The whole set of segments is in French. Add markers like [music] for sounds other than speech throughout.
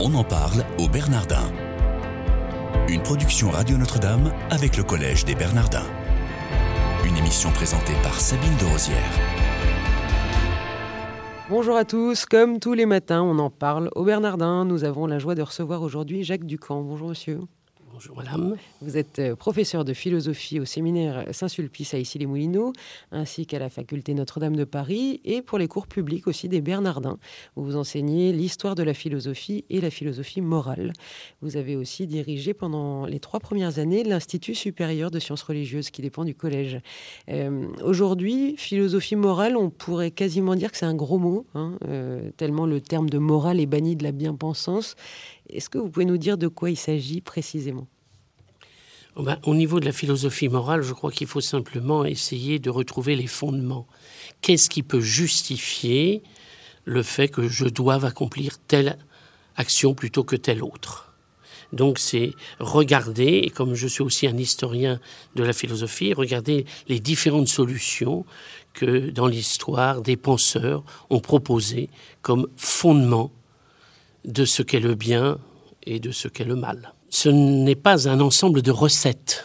On en parle au Bernardin. Une production Radio Notre-Dame avec le Collège des Bernardins. Une émission présentée par Sabine de Rosière. Bonjour à tous, comme tous les matins, on en parle au Bernardin. Nous avons la joie de recevoir aujourd'hui Jacques Ducamp. Bonjour monsieur. Bonjour madame. Vous êtes euh, professeur de philosophie au séminaire Saint-Sulpice à Issy-les-Moulineaux, ainsi qu'à la faculté Notre-Dame de Paris, et pour les cours publics aussi des Bernardins, où vous enseignez l'histoire de la philosophie et la philosophie morale. Vous avez aussi dirigé pendant les trois premières années l'Institut supérieur de sciences religieuses qui dépend du collège. Euh, aujourd'hui, philosophie morale, on pourrait quasiment dire que c'est un gros mot, hein, euh, tellement le terme de morale est banni de la bien-pensance. Est-ce que vous pouvez nous dire de quoi il s'agit précisément? Oh ben, Au niveau de la philosophie morale, je crois qu'il faut simplement essayer de retrouver les fondements. Qu'est-ce qui peut justifier le fait que je doive accomplir telle action plutôt que telle autre? Donc c'est regarder, et comme je suis aussi un historien de la philosophie, regarder les différentes solutions que dans l'histoire des penseurs ont proposées comme fondement de ce qu'est le bien et de ce qu'est le mal. Ce n'est pas un ensemble de recettes.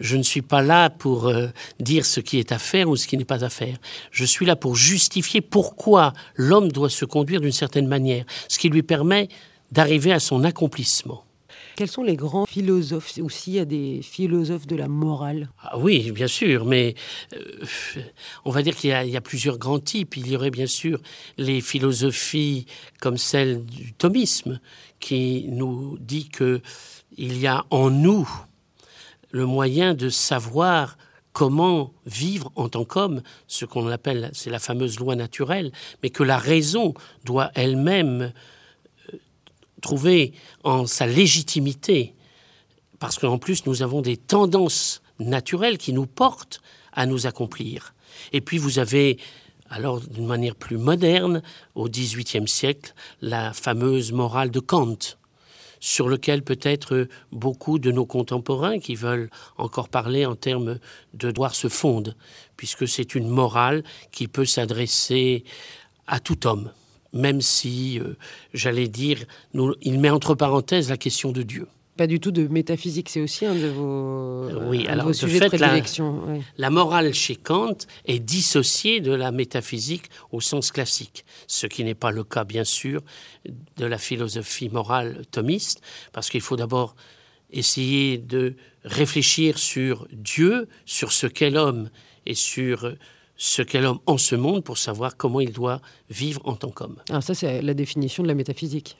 Je ne suis pas là pour euh, dire ce qui est à faire ou ce qui n'est pas à faire. Je suis là pour justifier pourquoi l'homme doit se conduire d'une certaine manière, ce qui lui permet d'arriver à son accomplissement. Quels sont les grands philosophes Aussi, il y a des philosophes de la morale? Ah oui, bien sûr, mais euh, on va dire qu'il y, y, a plusieurs grands types. Il y aurait bien sûr les philosophies comme celle du thomisme, qui nous dit que il y a en nous le moyen de savoir comment vivre en tant qu'homme, ce qu'on appelle, c'est la fameuse loi naturelle, mais que la raison doit elle-même trouver en sa légitimité, parce qu'en plus nous avons des tendances naturelles qui nous portent à nous accomplir. Et puis vous avez, alors d'une manière plus moderne, au XVIIIe siècle, la fameuse morale de Kant, sur lequel peut-être beaucoup de nos contemporains qui veulent encore parler en termes de devoir se fondent, puisque c'est une morale qui peut s'adresser à tout homme même si, euh, j'allais dire, il met entre parenthèses la question de Dieu. Pas du tout de métaphysique, c'est aussi un de vos, oui, alors, sujets de, prédilection. La, morale chez Kant est dissociée de la métaphysique au sens classique, ce qui n'est pas le cas, bien sûr, de la philosophie morale thomiste, parce qu'il faut d'abord essayer de réfléchir sur Dieu, sur ce qu'est l'homme et sur ce qu'est l'homme en ce monde pour savoir comment il doit vivre en tant qu'homme. Alors ça, c'est la définition de la métaphysique.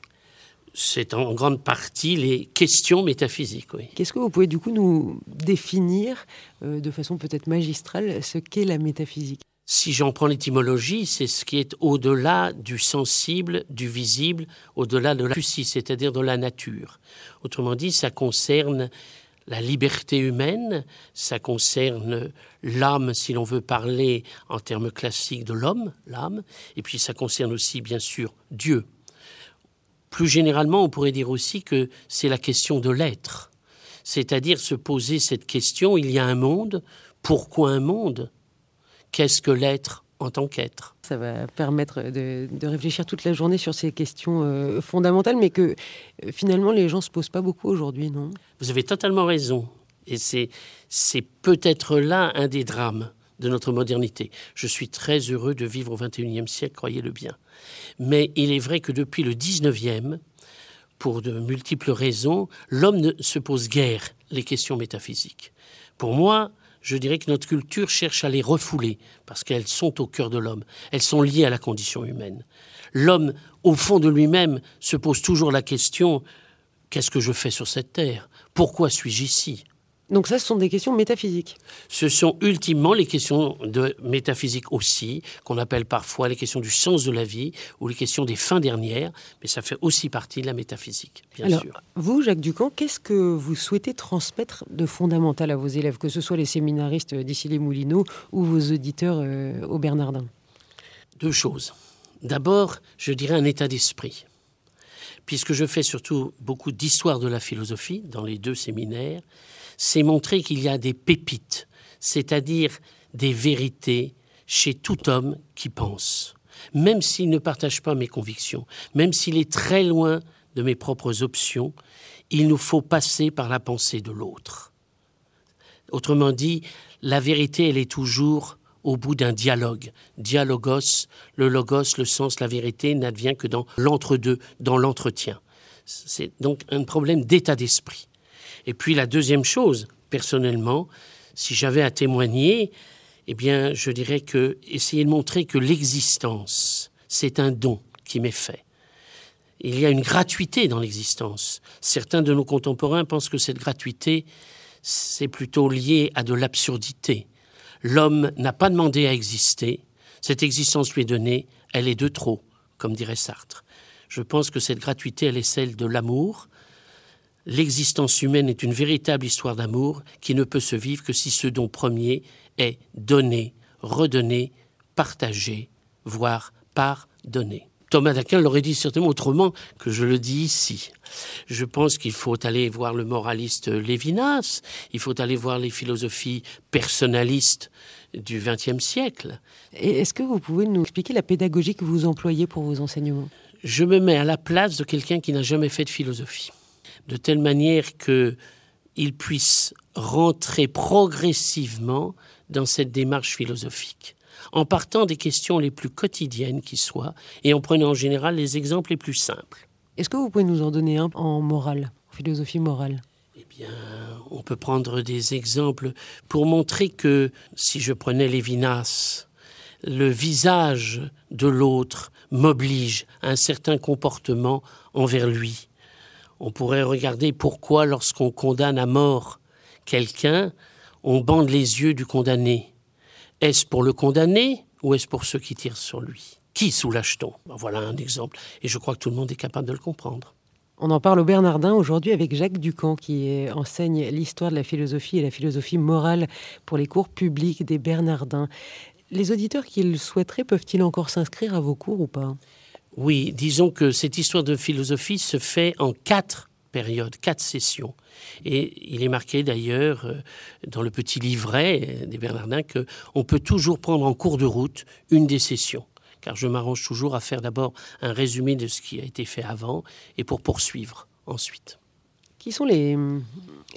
C'est en grande partie les questions métaphysiques, oui. Qu'est-ce que vous pouvez du coup nous définir euh, de façon peut-être magistrale ce qu'est la métaphysique? Si j'en prends l'étymologie, c'est ce qui est au-delà du sensible, du visible, au-delà de la c'est-à-dire de la nature. Autrement dit, ça concerne la liberté humaine, ça concerne l'âme, si l'on veut parler en termes classiques de l'homme, l'âme, et puis ça concerne aussi, bien sûr, Dieu. Plus généralement, on pourrait dire aussi que c'est la question de l'être, c'est-à-dire se poser cette question, il y a un monde, pourquoi un monde? Qu'est-ce que l'être? En tant qu'être. Ça va permettre de, réfléchir toute la journée sur ces questions euh, fondamentales, mais que euh, finalement les gens ne se posent pas beaucoup aujourd'hui, non? Vous avez totalement raison. Et c'est, c'est peut-être là un des drames de notre modernité. Je suis très heureux de vivre au XXIe siècle, croyez-le bien. Mais il est vrai que depuis le XIXe, pour de multiples raisons, l'homme ne se pose guère les questions métaphysiques. Pour moi, je dirais que notre culture cherche à les refouler, parce qu'elles sont au cœur de l'homme, elles sont liées à la condition humaine. L'homme, au fond de lui-même, se pose toujours la question, qu'est-ce que je fais sur cette terre? Pourquoi suis-je ici? Donc ça, ce sont des questions métaphysiques. Ce sont ultimement les questions de métaphysique aussi, qu'on appelle parfois les questions du sens de la vie ou les questions des fins dernières, mais ça fait aussi partie de la métaphysique, bien Alors, sûr. Vous, Jacques Ducamp, qu'est-ce que vous souhaitez transmettre de fondamental à vos élèves, que ce soit les séminaristes d'ici les Moulineaux ou vos auditeurs euh, au Bernardin? Deux choses. D'abord, je dirais un état d'esprit puisque je fais surtout beaucoup d'histoire de la philosophie dans les deux séminaires, c'est montrer qu'il y a des pépites, c'est-à-dire des vérités chez tout homme qui pense, même s'il ne partage pas mes convictions, même s'il est très loin de mes propres options, il nous faut passer par la pensée de l'autre. Autrement dit, la vérité, elle est toujours au bout d'un dialogue. Dialogos, le logos, le sens, la vérité n'advient que dans l'entre-deux, dans l'entretien. C'est donc un problème d'état d'esprit. Et puis la deuxième chose, personnellement, si j'avais à témoigner, eh bien, je dirais que essayer de montrer que l'existence, c'est un don qui m'est fait. Il y a une gratuité dans l'existence. Certains de nos contemporains pensent que cette gratuité, c'est plutôt lié à de l'absurdité. L'homme n'a pas demandé à exister, cette existence lui est donnée, elle est de trop, comme dirait Sartre. Je pense que cette gratuité, elle est celle de l'amour. L'existence humaine est une véritable histoire d'amour qui ne peut se vivre que si ce don premier est donné, redonné, partagé, voire pardonné. Thomas d'Aquin l'aurait dit certainement autrement que je le dis ici. Je pense qu'il faut aller voir le moraliste Lévinas, il faut aller voir les philosophies personnalistes du XXe siècle. Est-ce que vous pouvez nous expliquer la pédagogie que vous employez pour vos enseignements? Je me mets à la place de quelqu'un qui n'a jamais fait de philosophie, de telle manière que il puisse rentrer progressivement dans cette démarche philosophique en partant des questions les plus quotidiennes qui soient et en prenant en général les exemples les plus simples. Est-ce que vous pouvez nous en donner un en morale, en philosophie morale? Eh bien, on peut prendre des exemples pour montrer que si je prenais Lévinas, le visage de l'autre m'oblige à un certain comportement envers lui. On pourrait regarder pourquoi lorsqu'on condamne à mort quelqu'un, on bande les yeux du condamné. Est-ce pour le condamner ou est-ce pour ceux qui tirent sur lui? Qui soulage-t-on? Ben, Voilà un exemple, et je crois que tout le monde est capable de le comprendre. On en parle au Bernardin aujourd'hui avec Jacques Ducamp qui enseigne l'histoire de la philosophie et la philosophie morale pour les cours publics des Bernardins. Les auditeurs qui le souhaiteraient peuvent-ils encore s'inscrire à vos cours ou pas? Oui, disons que cette histoire de philosophie se fait en quatre période, quatre sessions. Et il est marqué d'ailleurs euh, dans le petit livret des Bernardins qu'on peut toujours prendre en cours de route une des sessions. Car je m'arrange toujours à faire d'abord un résumé de ce qui a été fait avant et pour poursuivre ensuite. Qui sont les,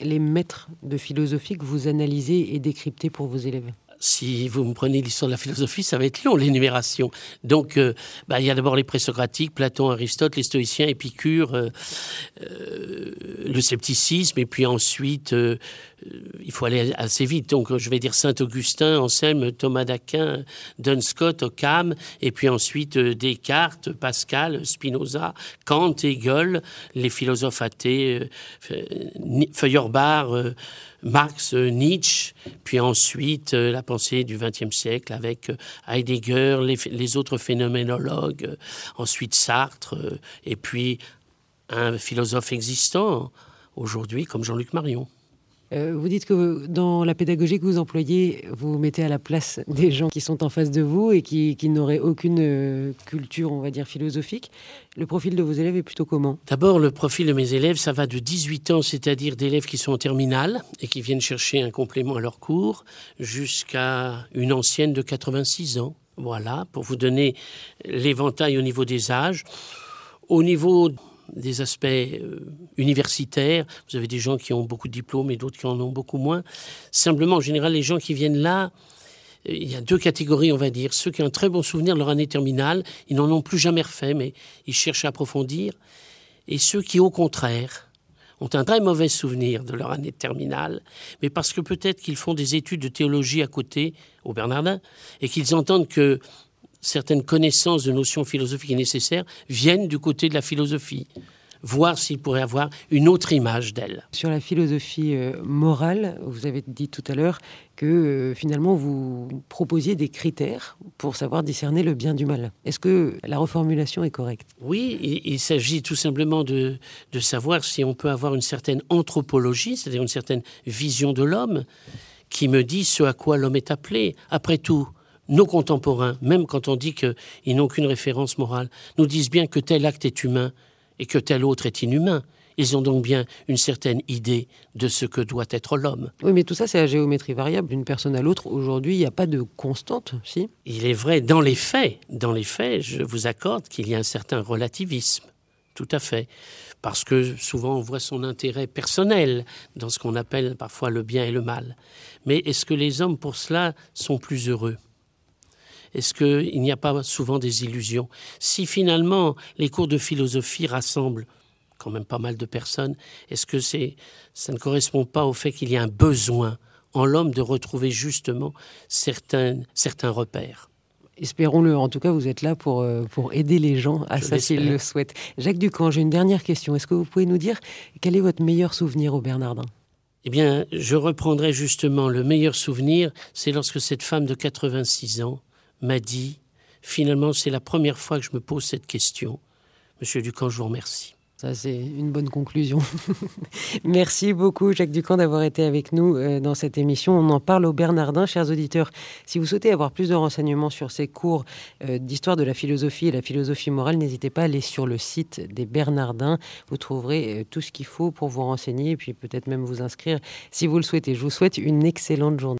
les maîtres de philosophie que vous analysez et décryptez pour vos élèves? Si vous me prenez l'histoire de la philosophie, ça va être long, l'énumération. Donc, euh, bah, il y a d'abord les présocratiques, Platon, Aristote, les stoïciens, Épicure, euh, euh, le scepticisme, et puis ensuite, il faut aller assez vite. Donc, je vais dire Saint-Augustin, Anselme, Thomas d'Aquin, Duns Scott, Occam, et puis ensuite Descartes, Pascal, Spinoza, Kant, Hegel, les philosophes athées, Feuerbach, Marx, Nietzsche, puis ensuite euh, la pensée du XXe siècle avec euh, Heidegger, les, autres phénoménologues, euh, ensuite Sartre, et puis un philosophe existant aujourd'hui comme Jean-Luc Marion. Euh, vous dites que dans la pédagogie que vous employez, vous mettez à la place des gens qui sont en face de vous et qui, n'auraient aucune euh, culture, on va dire, philosophique. Le profil de vos élèves est plutôt comment? D'abord, le profil de mes élèves, ça va de 18 ans, c'est-à-dire d'élèves qui sont en terminale et qui viennent chercher un complément à leur cours, jusqu'à une ancienne de 86 ans. Voilà, pour vous donner l'éventail au niveau des âges. Au niveau des aspects euh, universitaires. Vous avez des gens qui ont beaucoup de diplômes et d'autres qui en ont beaucoup moins. Simplement, en général, les gens qui viennent là, euh, il y a deux catégories, on va dire. Ceux qui ont un très bon souvenir de leur année terminale, ils n'en ont plus jamais refait, mais ils cherchent à approfondir. Et ceux qui, au contraire, ont un très mauvais souvenir de leur année terminale, mais parce que peut-être qu'ils font des études de théologie à côté, au Bernardin, et qu'ils entendent que certaines connaissances de notions philosophiques nécessaires viennent du côté de la philosophie voir s'il pourrait avoir une autre image d'elle. Sur la philosophie euh, morale, vous avez dit tout à l'heure que euh, finalement vous proposiez des critères pour savoir discerner le bien du mal. Est-ce que la reformulation est correcte? Oui, il, s'agit tout simplement de, de savoir si on peut avoir une certaine anthropologie, c'est-à-dire une certaine vision de l'homme, qui me dit ce à quoi l'homme est appelé. Après tout, nos contemporains, même quand on dit qu'ils n'ont qu'une référence morale, nous disent bien que tel acte est humain et que tel autre est inhumain. Ils ont donc bien une certaine idée de ce que doit être l'homme. Oui, mais tout ça, c'est la géométrie variable d'une personne à l'autre. Aujourd'hui, il n'y a pas de constante, si? Il est vrai, dans les faits, dans les faits, je vous accorde qu'il y a un certain relativisme tout à fait. Parce que souvent on voit son intérêt personnel dans ce qu'on appelle parfois le bien et le mal. Mais est-ce que les hommes pour cela sont plus heureux? Est-ce qu'il n'y a pas souvent des illusions? Si finalement les cours de philosophie rassemblent quand même pas mal de personnes, est-ce que c'est, ça ne correspond pas au fait qu'il y a un besoin en l'homme de retrouver justement certains, certains repères? Espérons-le. En tout cas, vous êtes là pour, euh, pour aider les gens à ça s'ils le souhaitent. Jacques Ducamp, j'ai une dernière question. Est-ce que vous pouvez nous dire quel est votre meilleur souvenir au Bernardin? Eh bien, je reprendrai justement le meilleur souvenir, c'est lorsque cette femme de 86 ans m'a dit, finalement, c'est la première fois que je me pose cette question. Monsieur Ducamp, je vous remercie. Ça, c'est une bonne conclusion. [laughs] Merci beaucoup, Jacques Ducamp, d'avoir été avec nous euh, dans cette émission. On en parle au Bernardin, chers auditeurs. Si vous souhaitez avoir plus de renseignements sur ces cours euh, d'histoire de la philosophie et la philosophie morale, n'hésitez pas à aller sur le site des Bernardins. Vous trouverez euh, tout ce qu'il faut pour vous renseigner et puis peut-être même vous inscrire si vous le souhaitez. Je vous souhaite une excellente journée.